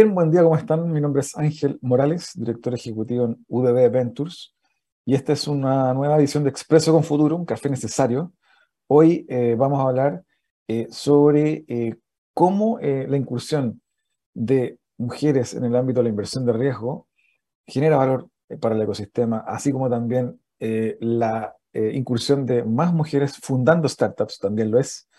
Bien, buen día, ¿cómo están? Mi nombre es Ángel Morales, director ejecutivo en UDB Ventures, y esta es una nueva edición de Expreso con Futuro, un café necesario. Hoy eh, vamos a hablar eh, sobre eh, cómo la incursión de mujeres en el ámbito de la inversión de riesgo genera valor para el ecosistema, así como también la incursión de más mujeres fundando startups, también lo es,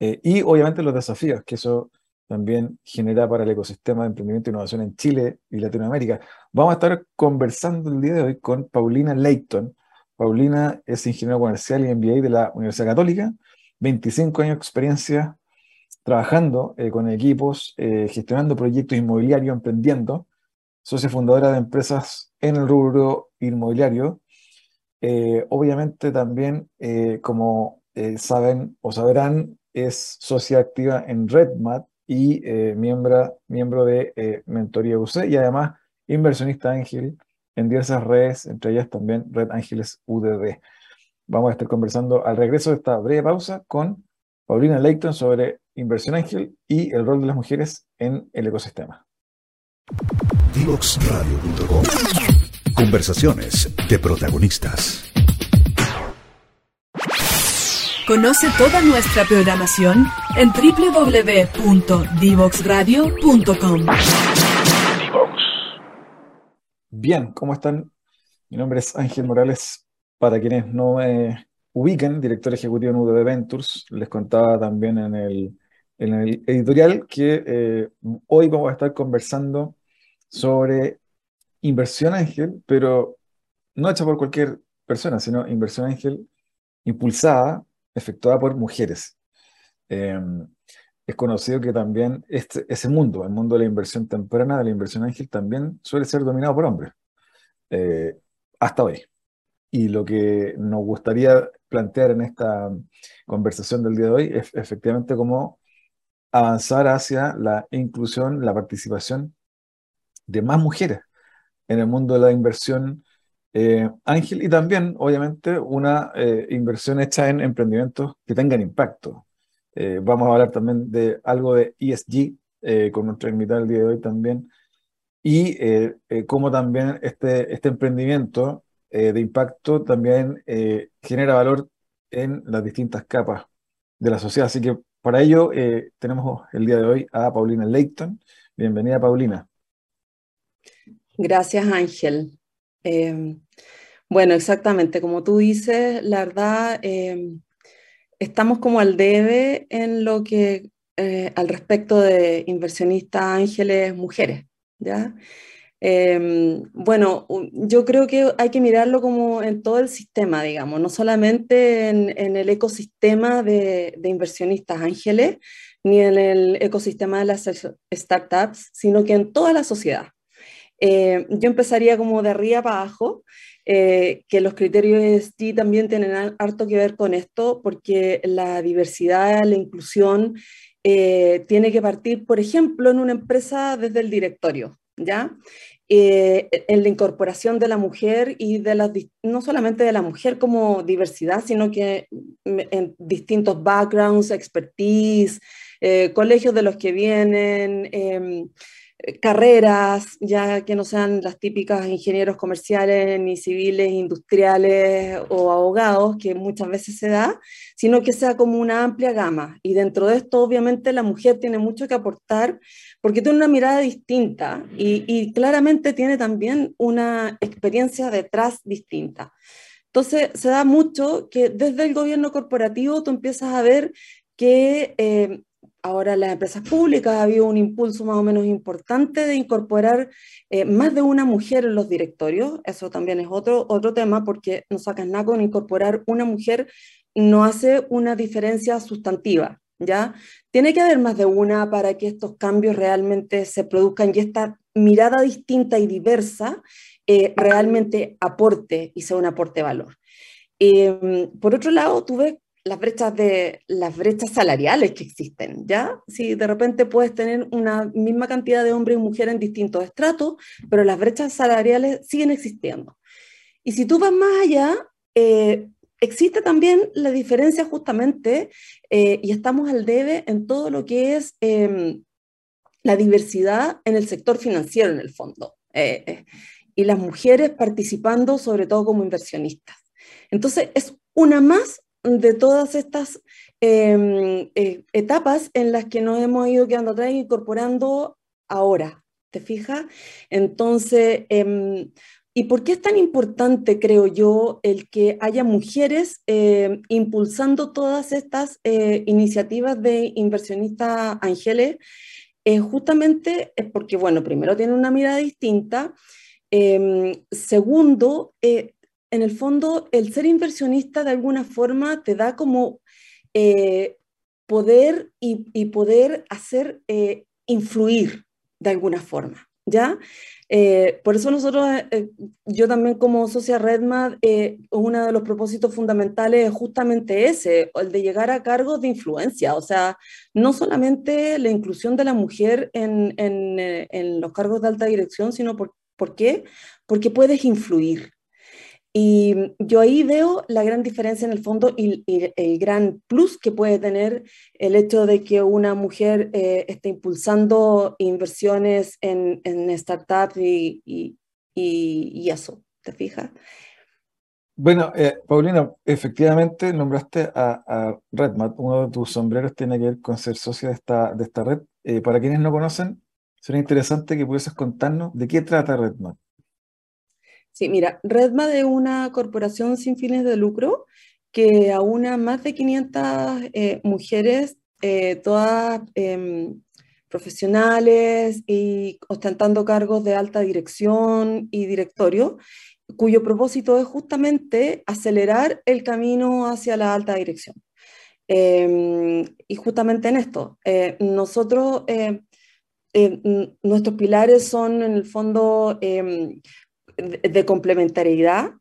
y obviamente los desafíos que eso también genera para el ecosistema de emprendimiento e innovación en Chile y Latinoamérica. Vamos a estar conversando el día de hoy con Paulina Leighton. Paulina es ingeniera comercial y MBA de la Universidad Católica, 25 años de experiencia trabajando eh, con equipos, eh, gestionando proyectos inmobiliarios, emprendiendo, socia fundadora de empresas en el rubro inmobiliario. Eh, obviamente también, como saben o sabrán, es socia activa en RedMat, y eh, miembro, miembro de eh, Mentoría UC y además inversionista ángel en diversas redes, entre ellas también Red Ángeles UDD. Vamos a estar conversando al regreso de esta breve pausa con Paulina Leighton sobre inversión ángel y el rol de las mujeres en el ecosistema. Conversaciones de protagonistas. Conoce toda nuestra programación en www.divoxradio.com. Bien, ¿cómo están? Mi nombre es Ángel Morales. Para quienes no me ubiquen, director ejecutivo en UDB Ventures, les contaba también en el, en el editorial que eh, hoy vamos a estar conversando sobre inversión ángel, pero no hecha por cualquier persona, sino inversión ángel impulsada efectuada por mujeres. Em, es conocido que también este, ese mundo, el mundo de la inversión temprana, de la inversión ángel, también suele ser dominado por hombres, eh, hasta hoy. Y lo que nos gustaría plantear en esta conversación del día de hoy es efectivamente cómo avanzar hacia la inclusión, la participación de más mujeres en el mundo de la inversión eh, Ángel, y también, obviamente, una eh, inversión hecha en emprendimientos que tengan impacto. Eh, vamos a hablar también de algo de ESG con nuestra invitada el día de hoy también, y cómo también este, este emprendimiento de impacto también genera valor en las distintas capas de la sociedad. Así que para ello tenemos el día de hoy a Paulina Leighton. Bienvenida, Paulina. Gracias, Ángel. Em, bueno, exactamente, como tú dices, la verdad, em, estamos como al debe en lo que, eh, al respecto de inversionistas ángeles mujeres, ¿ya? Em, bueno, yo creo que hay que mirarlo como en todo el sistema, digamos, no solamente en, el ecosistema de, inversionistas ángeles, ni en el ecosistema de las startups, sino que en toda la sociedad. Eh, yo empezaría como de arriba para abajo, eh, que los criterios ESG también tienen harto que ver con esto, porque la diversidad, la inclusión, eh, tiene que partir, por ejemplo, en una empresa desde el directorio, ¿ya? en la incorporación de la mujer y de las, no solamente de la mujer como diversidad, sino que en distintos backgrounds, expertise, colegios de los que vienen, em, carreras, ya que no sean las típicas ingenieros comerciales, ni civiles, industriales o abogados, que muchas veces se da, sino que sea como una amplia gama. Y dentro de esto, obviamente, la mujer tiene mucho que aportar porque tiene una mirada distinta y, y claramente tiene también una experiencia detrás distinta. Entonces, se da mucho que desde el gobierno corporativo tú empiezas a ver que eh, ahora las empresas públicas ha habido un impulso más o menos importante de incorporar eh, más de una mujer en los directorios. Eso también es otro, otro tema porque no sacas nada con incorporar una mujer no hace una diferencia sustantiva. ¿Ya? Tiene que haber más de una para que estos cambios realmente se produzcan y esta mirada distinta y diversa eh, realmente aporte y sea un aporte de valor. Eh, por otro lado, tuve las brechas, de, las brechas salariales que existen, ¿ya? Si de repente puedes tener una misma cantidad de hombres y mujeres en distintos estratos, pero las brechas salariales siguen existiendo. Y si tú vas más allá, eh, existe también la diferencia justamente, eh, y estamos al debe en todo lo que es em, la diversidad en el sector financiero en el fondo. y las mujeres participando sobre todo como inversionistas. Entonces, es una más de todas estas em, etapas en las que nos hemos ido quedando atrás e incorporando ahora, ¿te fijas? Entonces, em, ¿y por qué es tan importante, creo yo, el que haya mujeres em, impulsando todas estas eh, iniciativas de inversionistas ángeles? justamente es porque, bueno, primero tiene una mirada distinta. Segundo, eh, en el fondo, el ser inversionista de alguna forma te da como eh, poder y, poder hacer influir de alguna forma, ¿ya? Eh, por eso nosotros, eh, yo también como socia Redmad, eh, uno de los propósitos fundamentales es justamente ese, el de llegar a cargos de influencia, o sea, no solamente la inclusión de la mujer en, en, en los cargos de alta dirección, sino por, ¿por qué? Porque puedes influir, y yo ahí veo la gran diferencia en el fondo y, el gran plus que puede tener el hecho de que una mujer eh, esté impulsando inversiones en, en startups y, y, eso, ¿te fijas? Bueno, eh, Paulina, efectivamente nombraste a, a, RedMat, uno de tus sombreros tiene que ver con ser socio de esta, de esta red. Eh, para quienes no conocen, sería interesante que pudieses contarnos de qué trata RedMat. Sí, mira, Redma es una corporación sin fines de lucro que aúna más de 500 eh, mujeres, eh, todas em, profesionales y ostentando cargos de alta dirección y directorio, cuyo propósito es justamente acelerar el camino hacia la alta dirección. Em, y justamente en esto, eh, nosotros, nuestros pilares son en el fondo em, de complementariedad.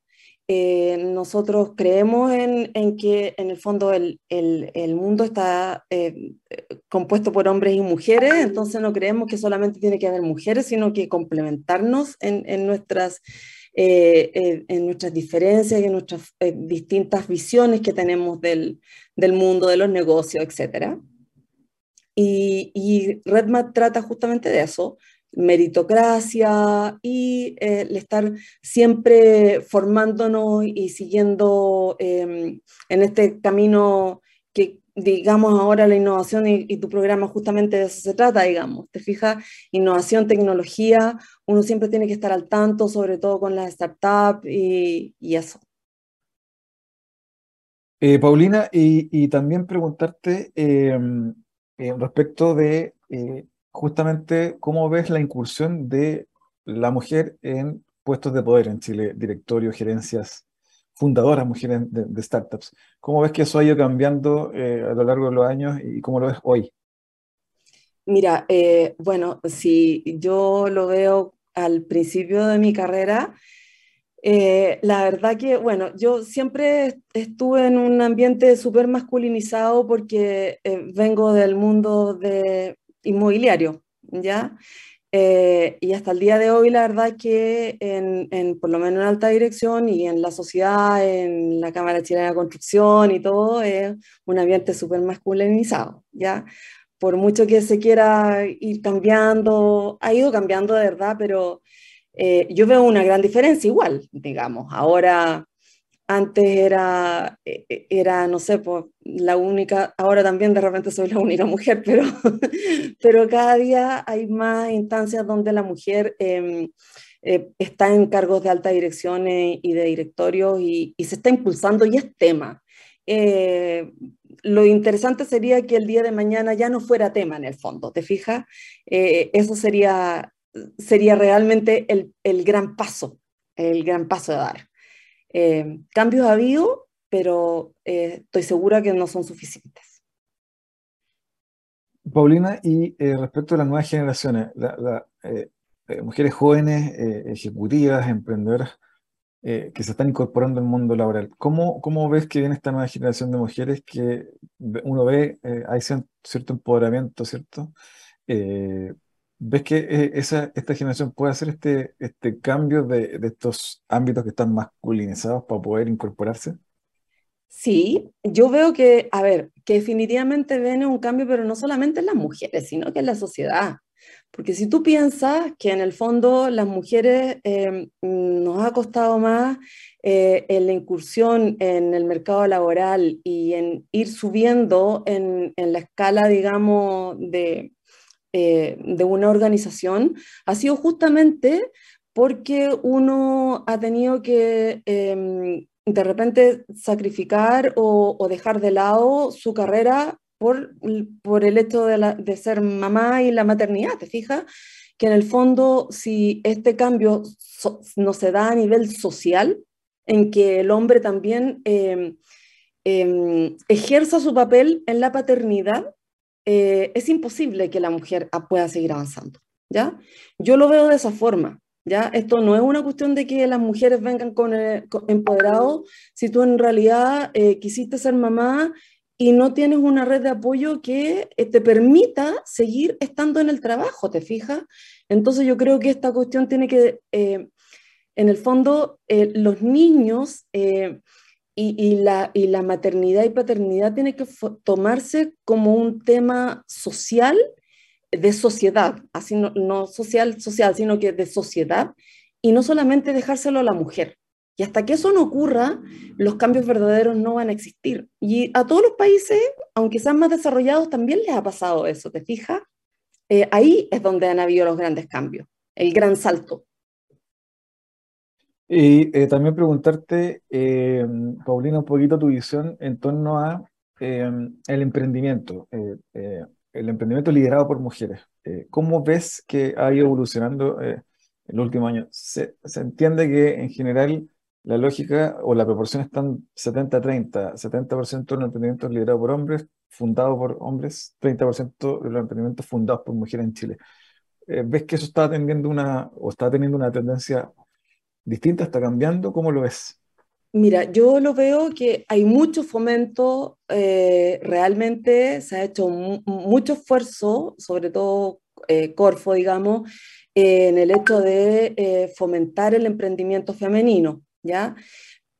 Eh, nosotros creemos en, en, que en el fondo el, el, mundo está eh, compuesto por hombres y mujeres, entonces no creemos que solamente tiene que haber mujeres, sino que complementarnos en, en nuestras, eh, en nuestras diferencias y en nuestras distintas visiones que tenemos del, del mundo, de los negocios, etc. Y, y RedMat trata justamente de eso, meritocracia y eh, el estar siempre formándonos y siguiendo em, en este camino que digamos ahora la innovación y, tu programa justamente de eso se trata, digamos, te fijas, innovación, tecnología, uno siempre tiene que estar al tanto, sobre todo con las startups y, eso. Eh, Paulina, y, también preguntarte em, eh, respecto de justamente cómo ves la incursión de la mujer en puestos de poder en Chile, directorio, gerencias, fundadoras mujeres de, startups. ¿Cómo ves que eso ha ido cambiando eh, a lo largo de los años y cómo lo ves hoy? Mira, eh, bueno, si yo lo veo al principio de mi carrera, eh, la verdad que, bueno, yo siempre estuve en un ambiente súper masculinizado porque vengo del mundo de inmobiliario, ¿ya? Eh, y hasta el día de hoy, la verdad que en, por lo menos en alta dirección y en la sociedad, en la Cámara Chilena de Construcción y todo, es un ambiente súper masculinizado, ¿ya? Por mucho que se quiera ir cambiando, ha ido cambiando de verdad, pero eh, yo veo una gran diferencia igual, digamos. Ahora antes era, e, e, era, no sé, la única, ahora también de repente soy la única mujer, pero, pero cada día hay más instancias donde la mujer em, eh, está en cargos de alta dirección y de directorio y, se está impulsando y es tema. Eh, lo interesante sería que el día de mañana ya no fuera tema en el fondo, ¿te fijas? Eh, eso sería, sería realmente el, el gran paso, el gran paso de dar. Eh, cambios ha habido, pero eh, estoy segura que no son suficientes. Paulina, y eh, respecto a las nuevas generaciones, mujeres jóvenes, ejecutivas, emprendedoras, que se están incorporando al mundo laboral, ¿cómo, ¿cómo ves que viene esta nueva generación de mujeres que uno ve, hay cierto empoderamiento, ¿cierto? ¿Ves que eh, esa, esta generación puede hacer este, este cambio de, de estos ámbitos que están masculinizados para poder incorporarse? Sí, yo veo que, a ver, que definitivamente viene un cambio, pero no solamente en las mujeres, sino que en la sociedad. Porque si tú piensas que en el fondo las mujeres eh, nos ha costado más eh, en la incursión en el mercado laboral y en ir subiendo en, en la escala, digamos, de, eh, de una organización, ha sido justamente porque uno ha tenido que em, de repente sacrificar o, dejar de lado su carrera por, por el hecho de, ser mamá y la maternidad, ¿te fijas? Que en el fondo, si este cambio no se da a nivel social, en que el hombre también eh, eh, ejerza su papel en la paternidad, eh, es imposible que la mujer pueda seguir avanzando, ¿ya? Yo lo veo de esa forma, ¿ya? Esto no es una cuestión de que las mujeres vengan con, eh, empoderados, si tú en realidad eh, quisiste ser mamá y no tienes una red de apoyo que eh, te permita seguir estando en el trabajo, ¿te fijas? Entonces yo creo que esta cuestión tiene que, en el fondo, los niños y, la, y la maternidad y paternidad tiene que tomarse como un tema social de sociedad, así no, no, social, social, sino que de sociedad, y no solamente dejárselo a la mujer. Y hasta que eso no ocurra, los cambios verdaderos no van a existir. Y a todos los países, aunque sean más desarrollados, también les ha pasado eso, ¿te fijas? Eh, ahí es donde han habido los grandes cambios, el gran salto. Y eh, también preguntarte, eh, Paulina, un poquito tu visión en torno a eh, el emprendimiento, el emprendimiento liderado por mujeres. ¿Cómo ves que ha ido evolucionando en los últimos años? Se, se, entiende que en general la lógica o la proporción están 70-30, 70%, de los emprendimientos liderados por hombres, fundados por hombres, 30% de los emprendimientos fundados por mujeres en Chile. ¿Ves que eso está teniendo una, o está teniendo una tendencia distinta, está cambiando, ¿cómo lo ves? Mira, yo lo veo que hay mucho fomento, eh, realmente se ha hecho mucho esfuerzo, sobre todo eh, Corfo, digamos, eh, en el hecho de eh, fomentar el emprendimiento femenino, ¿ya?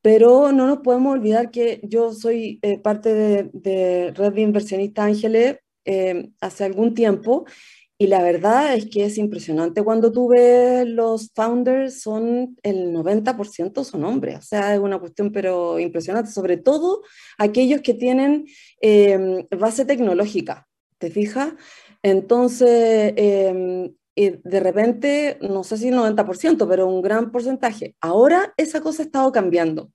Pero no nos podemos olvidar que yo soy parte de, de, Red de Inversionistas Ángeles hace algún tiempo y la verdad es que es impresionante cuando tú ves los founders, son el 90% son hombres, o sea, es una cuestión pero impresionante, sobre todo aquellos que tienen eh, base tecnológica, ¿te fijas? Entonces, eh, de repente, no sé si el 90%, pero un gran porcentaje. Ahora esa cosa ha estado cambiando.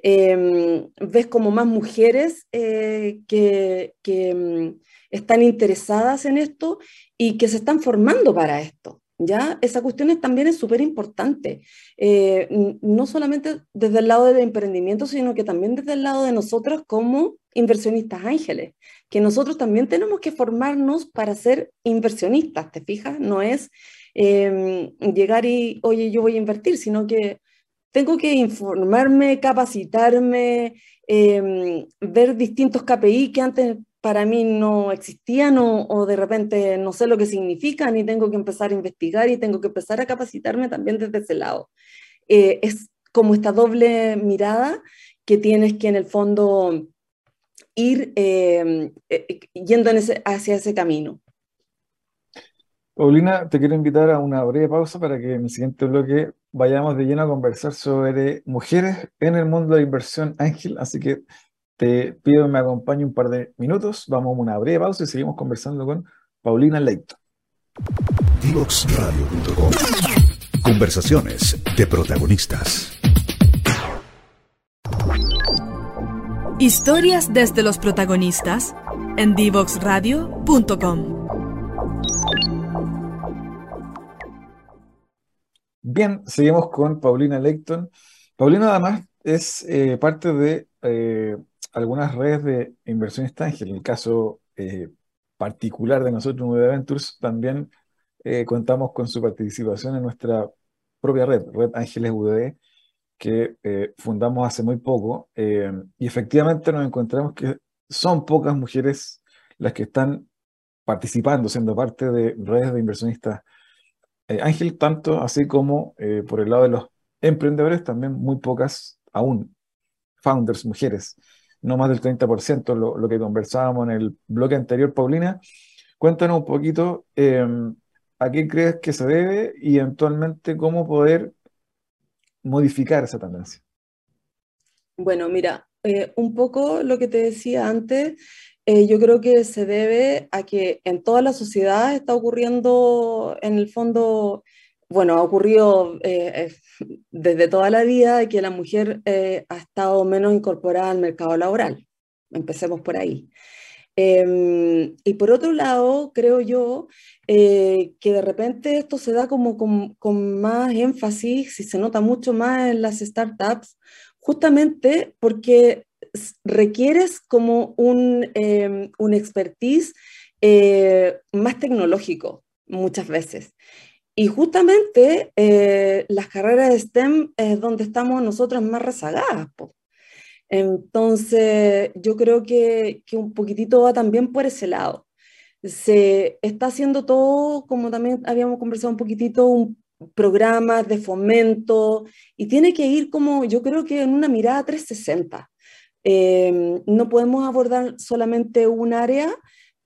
Eh, ves como más mujeres que, que mm, están interesadas en esto y que se están formando para esto. ¿Ya? Esa cuestión es, también es súper importante, eh, no solamente desde el lado del emprendimiento, sino que también desde el lado de nosotros como inversionistas ángeles, que nosotros también tenemos que formarnos para ser inversionistas, ¿te fijas? No es eh, llegar y, oye, yo voy a invertir, sino que tengo que informarme, capacitarme, eh, ver distintos KPI que antes para mí no existían o, o, de repente no sé lo que significan y tengo que empezar a investigar y tengo que empezar a capacitarme también desde ese lado. Eh, es como esta doble mirada que tienes que en el fondo ir eh, eh, yendo ese, hacia ese camino. Paulina, te quiero invitar a una breve pausa para que en el siguiente bloque vayamos de lleno a conversar sobre mujeres en el mundo de inversión ángel, así que te pido que me acompañe un par de minutos, vamos a una breve pausa y seguimos conversando con Paulina Leito. Divoxradio.com Conversaciones de protagonistas. Historias desde los protagonistas en divoxradio.com. Bien, seguimos con Paulina Leighton. Paulina además es eh, parte de eh, algunas redes de inversiones Ángel. En el caso eh, particular de nosotros, UD Ventures, también contamos con su participación en nuestra propia red, Red Ángeles UDD, que fundamos hace muy poco. Y efectivamente nos encontramos que son pocas mujeres las que están participando, siendo parte de redes de inversionistas Ángel, tanto así como por el lado de los emprendedores, también muy pocas aún founders mujeres no más del 30%, lo, lo que conversábamos en el bloque anterior, Paulina. Cuéntanos un poquito eh, ¿a qué crees que se debe y eventualmente cómo poder modificar esa tendencia? Bueno, mira, eh, un poco lo que te decía antes, eh, yo creo que se debe a que en toda la sociedad está ocurriendo, en el fondo, bueno, ha ocurrido eh, desde toda la vida que la mujer ha estado menos incorporada al mercado laboral. Empecemos por ahí. Em, y por otro lado, creo yo que de repente esto se da como con, más énfasis y se nota mucho más en las startups, justamente porque requieres como un, eh, un expertise eh, más tecnológico muchas veces. Y justamente eh, las carreras de STEM es donde estamos nosotros más rezagadas. Entonces, yo creo que, que, un poquitito va también por ese lado. Se está haciendo todo, como también habíamos conversado un poquitito, un programas de fomento y tiene que ir como, yo creo que en una mirada 360. Em, no podemos abordar solamente un área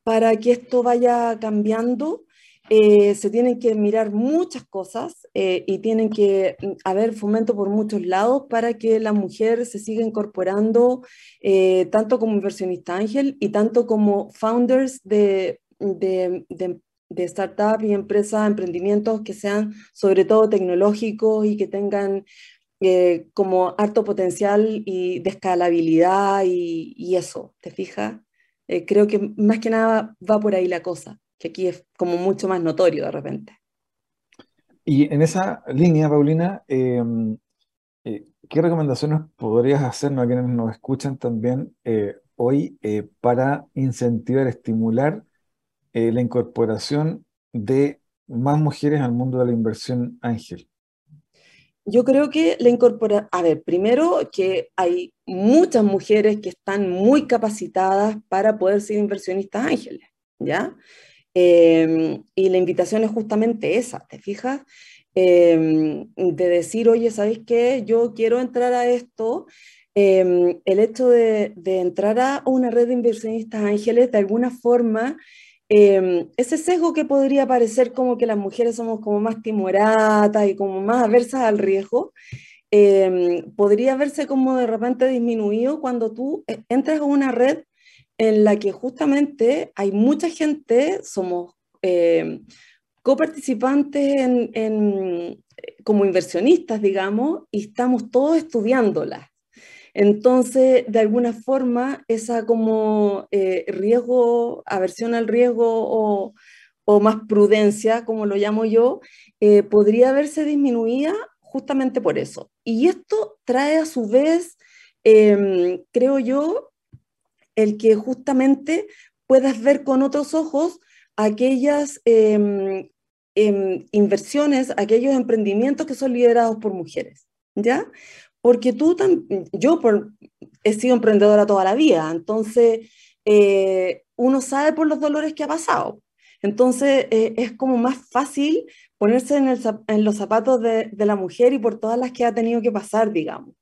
para que esto vaya cambiando. Eh, se tienen que mirar muchas cosas eh, y tienen que mm, haber fomento por muchos lados para que la mujer se siga incorporando eh, tanto como inversionista ángel y tanto como founders de, de, de, de startups y empresas, emprendimientos que sean sobre todo tecnológicos y que tengan como harto potencial y de escalabilidad y, eso, ¿te fijas? Creo que más que nada va por ahí la cosa, que aquí es como mucho más notorio de repente. Y en esa línea, Paulina, em, eh, ¿qué recomendaciones podrías hacernos a quienes nos escuchan también hoy para incentivar, estimular la incorporación de más mujeres al mundo de la inversión ángel? Yo creo que la incorpora, a ver, primero que hay muchas mujeres que están muy capacitadas para poder ser inversionistas ángeles, ¿ya? Em, y la invitación es justamente esa, ¿te fijas? Em, de decir, oye, ¿sabéis qué? Yo quiero entrar a esto. Em, el hecho de, de entrar a una red de inversionistas ángeles, de alguna forma, ese sesgo que podría parecer como que las mujeres somos como más timoratas y como más aversas al riesgo, podría verse como de repente disminuido cuando tú eh, entras a una red en la que justamente hay mucha gente, somos em, coparticipantes en, como inversionistas, digamos, y estamos todos estudiándolas. Entonces, de alguna forma, esa como eh, riesgo, aversión al riesgo o, más prudencia, como lo llamo yo, eh, podría verse disminuida justamente por eso. Y esto trae a su vez, em, creo yo, el que justamente puedas ver con otros ojos aquellas em, em, inversiones, aquellos emprendimientos que son liderados por mujeres, ¿ya? porque tú, yo he sido emprendedora toda la vida, entonces eh, uno sabe por los dolores que ha pasado. Entonces eh, es como más fácil ponerse en, los zapatos de, la mujer y por todas las que ha tenido que pasar, digamos.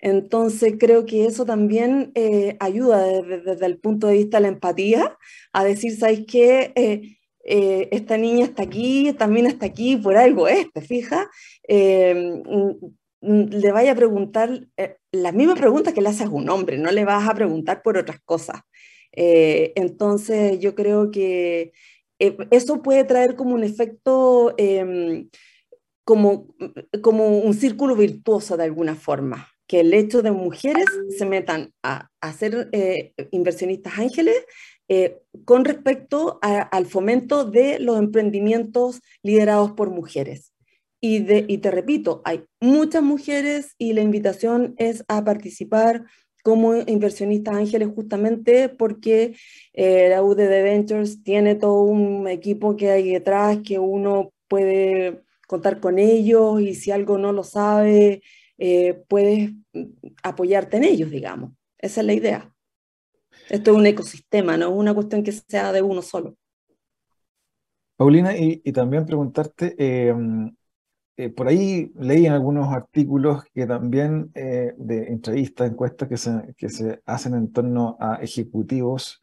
Entonces creo que eso también eh, ayuda desde, el punto de vista de la empatía a decir, ¿sabes qué? esta niña está aquí, también está aquí, por algo es, ¿te fijas? Mm, le vaya a preguntar eh, las mismas preguntas que le haces a un hombre, no le vas a preguntar por otras cosas. Eh, entonces yo creo que eh, eso puede traer como un efecto, em, como, como un círculo virtuoso de alguna forma, que el hecho de mujeres se metan a, a ser inversionistas ángeles con respecto al fomento de los emprendimientos liderados por mujeres. Y, de, y te repito, hay muchas mujeres y la invitación es a participar como inversionistas ángeles justamente porque eh, la UDD Ventures tiene todo un equipo que hay detrás que uno puede contar con ellos y si algo no lo sabe, eh, puedes apoyarte en ellos, digamos. Esa es la idea. Esto es un ecosistema, no es una cuestión que sea de uno solo. Paulina, y, también preguntarte, eh, eh, por ahí leí en algunos artículos que también de entrevistas, encuestas que se, que se hacen en torno a ejecutivos,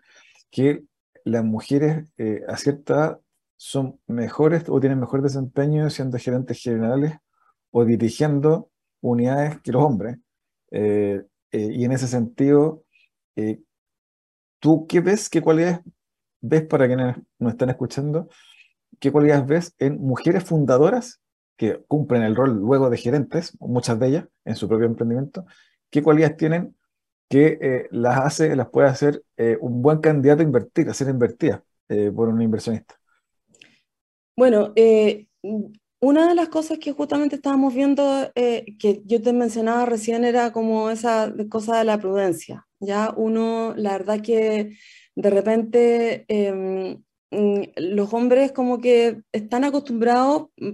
que las mujeres a cierta son mejores o tienen mejor desempeño siendo gerentes generales o dirigiendo unidades que los hombres. Eh, eh, y en ese sentido, eh, ¿tú qué ves, qué cualidades ves para quienes nos están escuchando, qué cualidades ves en mujeres fundadoras que cumplen el rol luego de gerentes, muchas de ellas en su propio emprendimiento, qué cualidades tienen que las hace, las puede hacer un buen candidato a invertir, a ser invertida por un inversionista? Bueno, una de las cosas que justamente estábamos viendo, eh, que yo te mencionaba recién, era como esa cosa de la prudencia. Ya uno, la verdad que de repente mm, los hombres como que están acostumbrados mm,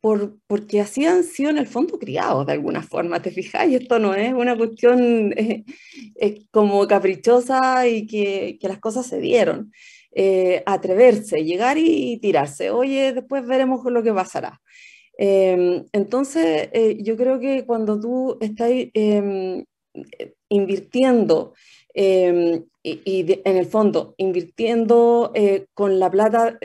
por, porque así han sido en el fondo criados de alguna forma, ¿te fijas? Y esto no es una cuestión eh, como caprichosa y que, que las cosas se dieron. Eh, atreverse, llegar y, tirarse. Oye, después veremos lo que pasará. Em, entonces, eh, yo creo que cuando tú estás em, invirtiendo em, y, en el fondo invirtiendo eh, con la plata,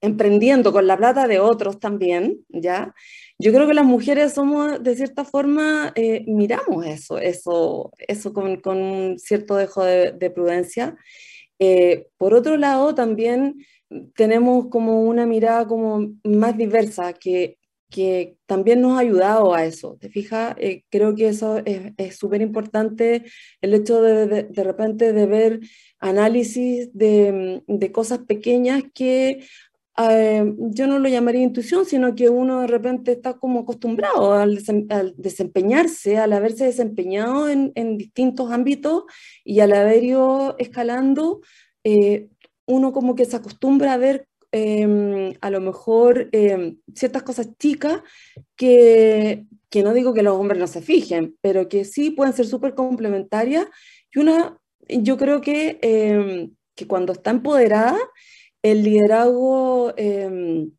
emprendiendo con la plata de otros también, ¿ya? Yo creo que las mujeres somos, de cierta forma, miramos eso, eso, eso con, con un cierto dejo de, de prudencia eh, por otro lado, también tenemos como una mirada como más diversa que, que también nos ha ayudado a eso. ¿Te fijas? Eh, creo que eso es súper importante, el hecho de, de, repente de ver análisis de, de cosas pequeñas que eh, yo no lo llamaría intuición, sino que uno de repente está como acostumbrado al, desempeñarse, al haberse desempeñado en, distintos ámbitos y al haber ido escalando, eh, uno como que se acostumbra a ver em, a lo mejor em, ciertas cosas chicas que, que no digo que los hombres no se fijen, pero que sí pueden ser súper complementarias. Y una, yo creo que, em, que cuando está empoderada, el liderazgo em,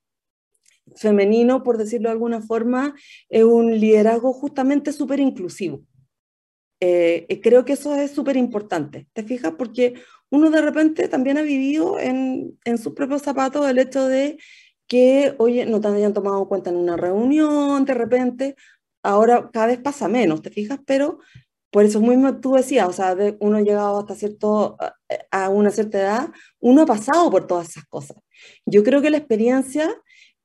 femenino, por decirlo de alguna forma, es un liderazgo justamente súper inclusivo. Eh, creo que eso es súper importante, ¿te fijas? Porque uno de repente también ha vivido en, en sus propios zapatos el hecho de que, oye, no te hayan tomado en cuenta en una reunión, de repente, ahora cada vez pasa menos, ¿te fijas? Pero por eso mismo tú decías, o sea, uno ha llegado hasta cierto, a una cierta edad, uno ha pasado por todas esas cosas. Yo creo que la experiencia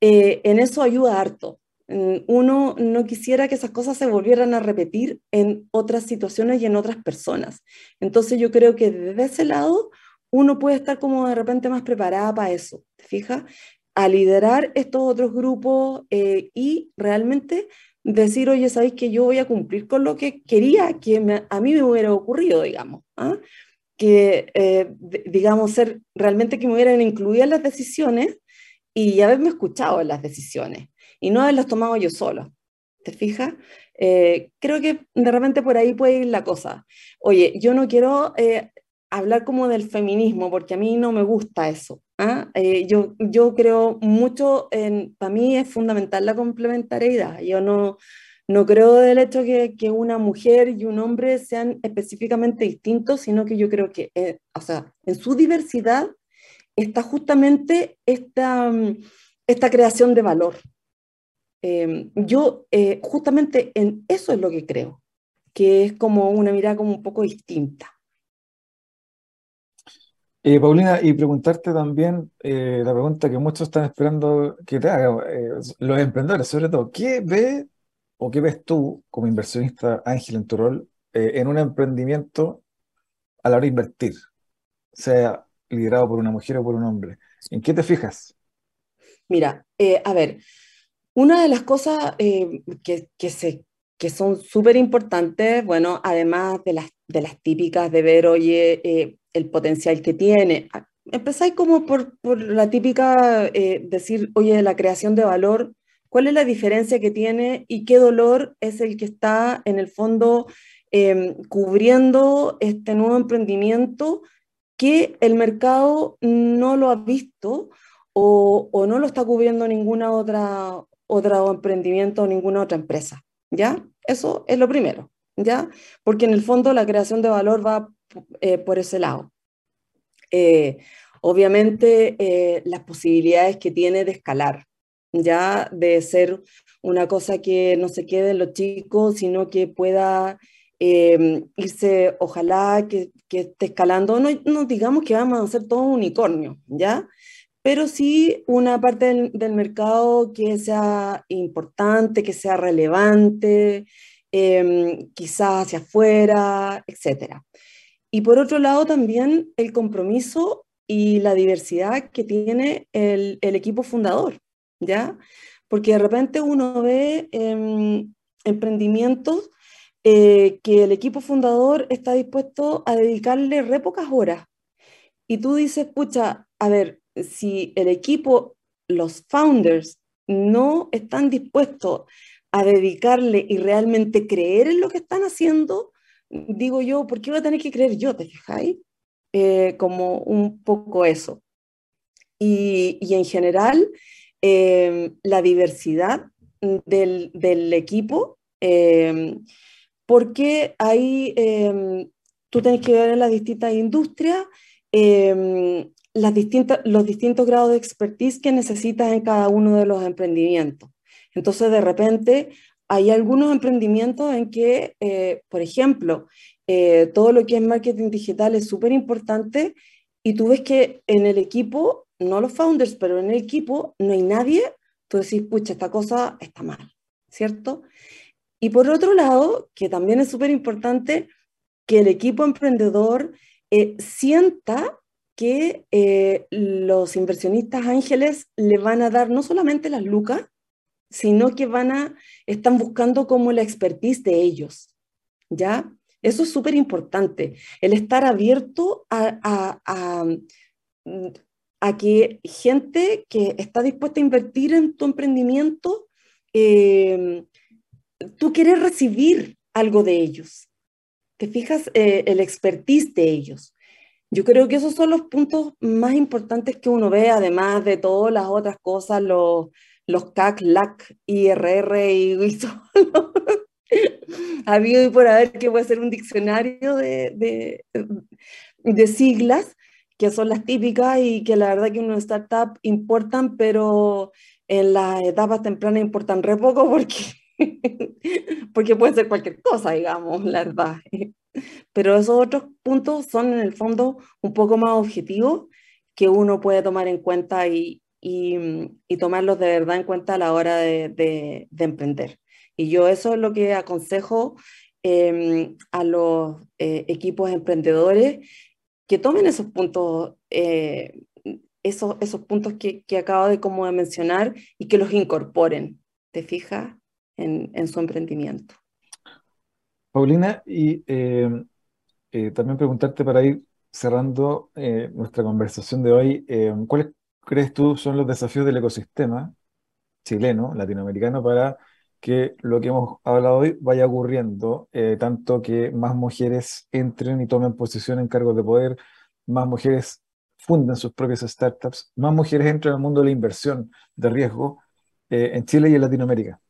eh, en eso ayuda harto. Mm, uno no quisiera que esas cosas se volvieran a repetir en otras situaciones y en otras personas. Entonces yo creo que desde ese lado uno puede estar como de repente más preparada para eso, ¿te fijas? A liderar estos otros grupos eh, y realmente decir, oye, ¿sabéis que yo voy a cumplir con lo que quería que a mí me hubiera ocurrido, digamos? ¿ah? Que, eh, digamos, ser realmente que me hubieran incluido en las decisiones y haberme escuchado en las decisiones y no haberlas tomado yo solo. ¿Te fijas? Eh, creo que de repente por ahí puede ir la cosa. Oye, yo no quiero eh, hablar como del feminismo, porque a mí no me gusta eso. ¿Ah? Eh, yo, yo creo mucho, en, para mí es fundamental la complementariedad. Yo no, no creo del hecho que, que una mujer y un hombre sean específicamente distintos, sino que yo creo que, eh, o sea, en su diversidad está justamente esta, mm, esta creación de valor. Em, yo eh, justamente en eso es lo que creo, que es como una mirada como un poco distinta. Eh, Paulina, y preguntarte también eh, la pregunta que muchos están esperando que te haga, eh, los emprendedores sobre todo, ¿qué ve o qué ves tú como inversionista, Ángel, en tu rol, en un emprendimiento a la hora de invertir, sea liderado por una mujer o por un hombre? ¿En qué te fijas? Mira, a ver, una de las cosas que, que, se, que son súper importantes, bueno, además de las, de las típicas de ver, oye, el potencial que tiene. Empezáis como por, por la típica eh, decir, oye, la creación de valor, ¿cuál es la diferencia que tiene y qué dolor es el que está en el fondo em, cubriendo este nuevo emprendimiento que el mercado no lo ha visto o, o no lo está cubriendo ninguna otra, otra emprendimiento o ninguna otra empresa? ¿Ya? Eso es lo primero. ¿Ya? Porque en el fondo la creación de valor va eh, por ese lado. Eh, obviamente eh, las posibilidades que tiene de escalar, ya de ser una cosa que no se quede en los chicos, sino que pueda em, irse, ojalá que, esté escalando, no, digamos que vamos a hacer todo un unicornio, ¿ya? Pero sí una parte del, mercado que sea importante, que sea relevante, eh, quizás hacia afuera, etc. Y por otro lado también el compromiso y la diversidad que tiene el, equipo fundador, ¿ya? Porque de repente uno ve em, emprendimientos eh, que el equipo fundador está dispuesto a dedicarle re pocas horas. Y tú dices, pucha, a ver, si el equipo, los founders, no están dispuestos a dedicarle y realmente creer en lo que están haciendo, digo yo, ¿por qué voy a tener que creer yo? ¿Te fijáis? Eh, como un poco eso. Y, y en general, eh, la diversidad del, del equipo, eh, porque ahí tú tienes que ver en las distintas industrias las distintas, los distintos grados de expertise que necesitas en cada uno de los emprendimientos. Entonces, de repente, hay algunos emprendimientos en que, eh, por ejemplo, eh, todo lo que es marketing digital es súper importante y tú ves que en el equipo, no los founders, pero en el equipo no hay nadie, tú decís, pucha, esta cosa está mal, ¿cierto? Y por otro lado, que también es súper importante, que el equipo emprendedor eh, sienta que los inversionistas ángeles le van a dar no solamente las lucas, sino que van a, están buscando como la expertise de ellos, ¿ya? Eso es súper importante, el estar abierto a, a, a, que gente que está dispuesta a invertir en tu emprendimiento, eh, tú quieres recibir algo de ellos. ¿Te fijas eh, el expertise de ellos? Yo creo que esos son los puntos más importantes que uno ve, además de todas las otras cosas, los, los CAC, LAC, IRR y, solo. ha habido y por haber que puede ser un diccionario de, de, siglas que son las típicas y que la verdad que en una startup importan, pero en las etapas tempranas importan re poco porque, porque puede ser cualquier cosa, digamos, la verdad. Pero esos otros puntos son en el fondo un poco más objetivos que uno puede tomar en cuenta y, y, tomarlos de verdad en cuenta a la hora de, emprender. Y yo eso es lo que aconsejo em, a los eh, equipos emprendedores, que tomen esos puntos, eh, esos, esos puntos que, que, acabo de como de mencionar y que los incorporen, ¿te fijas? En, en su emprendimiento. Paulina, y em, eh, también preguntarte para ir cerrando nuestra conversación de hoy, em, ¿cuál es crees tú son los desafíos del ecosistema chileno, latinoamericano, para que lo que hemos hablado hoy vaya ocurriendo, eh, tanto que más mujeres entren y tomen posición en cargos de poder, más mujeres funden sus propias startups, más mujeres entren al mundo de la inversión de riesgo eh, en Chile y en Latinoamérica?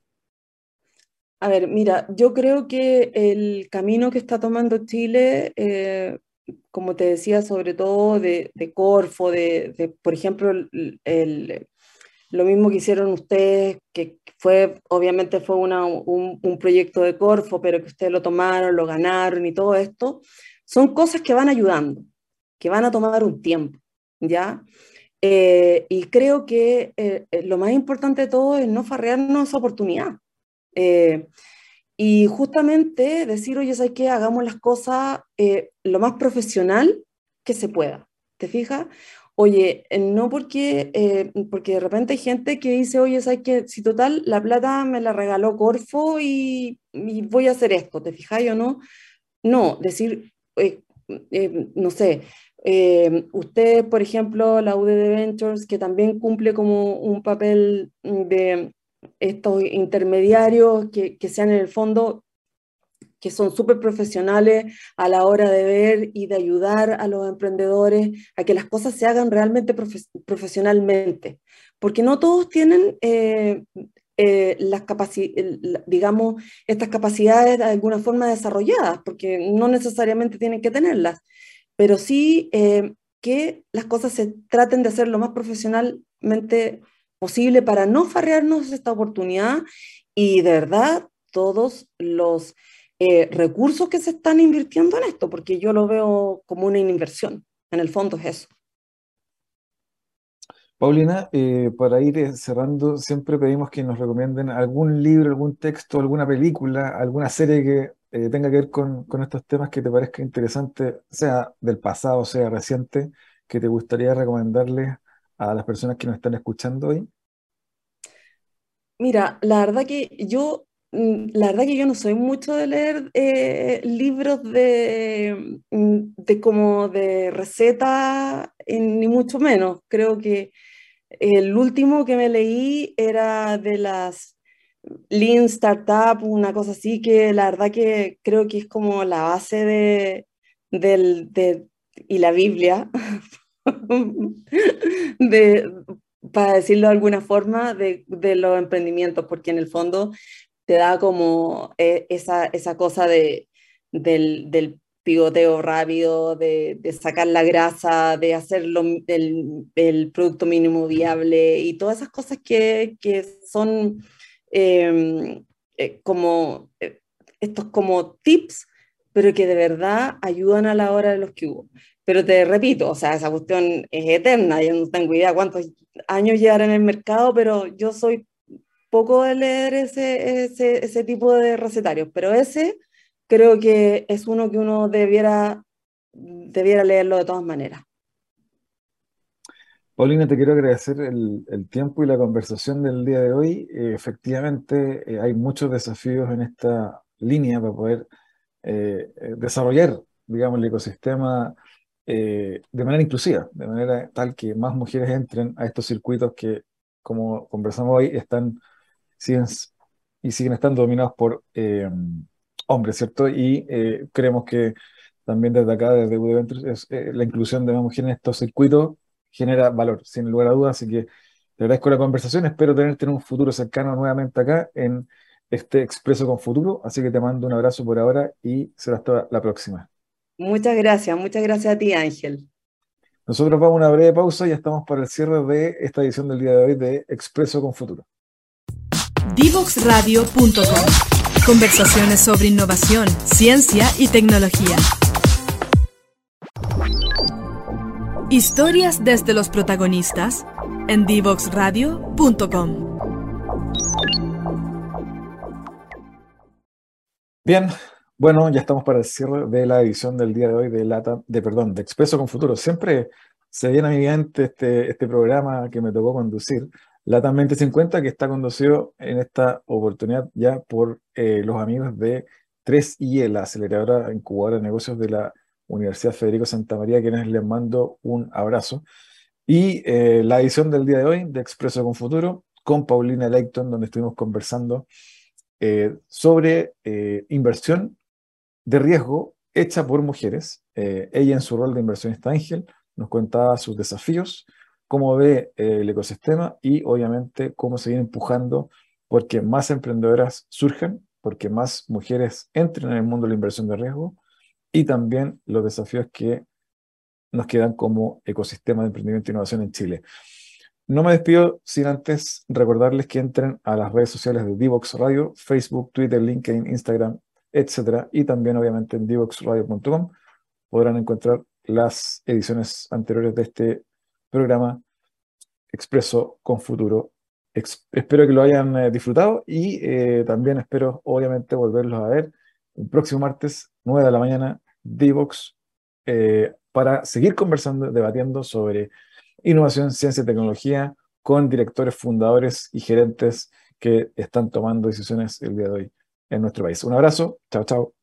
A ver, mira, yo creo que el camino que está tomando Chile eh, como te decía, sobre todo de, Corfo, de, por ejemplo, el, lo mismo que hicieron ustedes, que fue, obviamente fue una, un, proyecto de Corfo, pero que ustedes lo tomaron, lo ganaron y todo esto, son cosas que van ayudando, que van a tomar un tiempo, ¿ya? Eh, y creo que eh, lo más importante de todo es no farrearnos esa oportunidad. Eh, y justamente decir, oye, ¿sabes qué? Hagamos las cosas eh, lo más profesional que se pueda. ¿Te fijas? Oye, eh, no porque, eh, porque de repente hay gente que dice, oye, ¿sabes qué? Si total, la plata me la regaló Corfo y, voy a hacer esto, ¿te fijas o no? No, decir, no sé, usted, por ejemplo, la UDD Ventures, que también cumple como un papel de estos intermediarios que, que sean en el fondo que son súper profesionales a la hora de ver y de ayudar a los emprendedores a que las cosas se hagan realmente profesionalmente, porque no todos tienen eh, eh, digamos, estas capacidades de alguna forma desarrolladas, porque no necesariamente tienen que tenerlas, pero sí eh, que las cosas se traten de hacer lo más profesionalmente posible para no farrearnos esta oportunidad y de verdad todos los eh, recursos que se están invirtiendo en esto, porque yo lo veo como una inversión. En el fondo es eso. Paulina, eh, para ir eh, cerrando, siempre pedimos que nos recomienden algún libro, algún texto, alguna película, alguna serie que tenga que ver con, con, estos temas que te parezca interesante, sea del pasado, sea reciente, que te gustaría recomendarles a las personas que nos están escuchando hoy. Mira, la verdad que yo Mm, la verdad que yo no soy mucho de leer eh, libros de, mm, de como de receta, ni mucho menos. Creo que el último que me leí era de las Lean Startup, una cosa así, que la verdad que creo que es como la base de, del, de, y la Biblia, de, para decirlo de alguna forma, de, de, los emprendimientos, porque en el fondo te da como eh, esa, esa cosa de, del, del pivoteo rápido, de, sacar la grasa, de hacer el, el, producto mínimo viable y todas esas cosas que, que son em, eh, como eh, estos como tips, pero que de verdad ayudan a la hora de los que hubo. Pero te repito, o sea, esa cuestión es eterna, yo no tengo idea cuántos años llevará en el mercado, pero yo soy poco de leer ese, ese, tipo de recetarios, pero ese creo que es uno que uno debiera, debiera leerlo de todas maneras. Paulina, te quiero agradecer el, el, tiempo y la conversación del día de hoy. Eh, efectivamente, eh, hay muchos desafíos en esta línea para poder eh, desarrollar, digamos, el ecosistema de manera inclusiva, de manera tal que más mujeres entren a estos circuitos que, como conversamos hoy, están siguen, y siguen estando dominados por eh, hombres, ¿cierto? Y eh, creemos que también desde acá, desde UD eh, la inclusión de más mujeres en estos circuitos genera valor, sin lugar a dudas. Así que te agradezco la conversación. Espero tenerte en un futuro cercano nuevamente acá en este Expreso con Futuro. Así que te mando un abrazo por ahora y será hasta la próxima. Muchas gracias, muchas gracias a ti, Ángel. Nosotros vamos a una breve pausa y ya estamos para el cierre de esta edición del día de hoy de Expreso con Futuro divoxradio.com. Conversaciones sobre innovación, ciencia y tecnología. Historias desde los protagonistas en divoxradio.com. Bien, bueno, ya estamos para el cierre de la edición del día de hoy de Lata, de perdón, de Expreso con Futuro. Siempre se viene a mi mente este, este programa que me tocó conducir la 2050, que está conducido en esta oportunidad ya por eh, los amigos de 3IE, la aceleradora incubadora de negocios de la Universidad Federico Santa María, quienes les mando un abrazo. Y eh, la edición del día de hoy de Expreso con Futuro, con Paulina Leighton, donde estuvimos conversando eh, sobre inversión de riesgo hecha por mujeres. ella en su rol de inversionista ángel nos contaba sus desafíos, cómo ve eh, el ecosistema y obviamente cómo seguir empujando porque más emprendedoras surjan, porque más mujeres entren en el mundo de la inversión de riesgo y también los desafíos que nos quedan como ecosistema de emprendimiento e innovación en Chile. No me despido sin antes recordarles que entren a las redes sociales de Divox Radio, Facebook, Twitter, LinkedIn, Instagram, etcétera, y también obviamente en divoxradio.com podrán encontrar las ediciones anteriores de este programa Expreso con Futuro. espero que lo hayan eh, disfrutado y eh, también espero, obviamente, volverlos a ver el próximo martes, 9 de la mañana, Divox, eh, para seguir conversando, debatiendo sobre innovación, ciencia y tecnología con directores, fundadores y gerentes que están tomando decisiones el día de hoy en nuestro país. Un abrazo, chao, chao.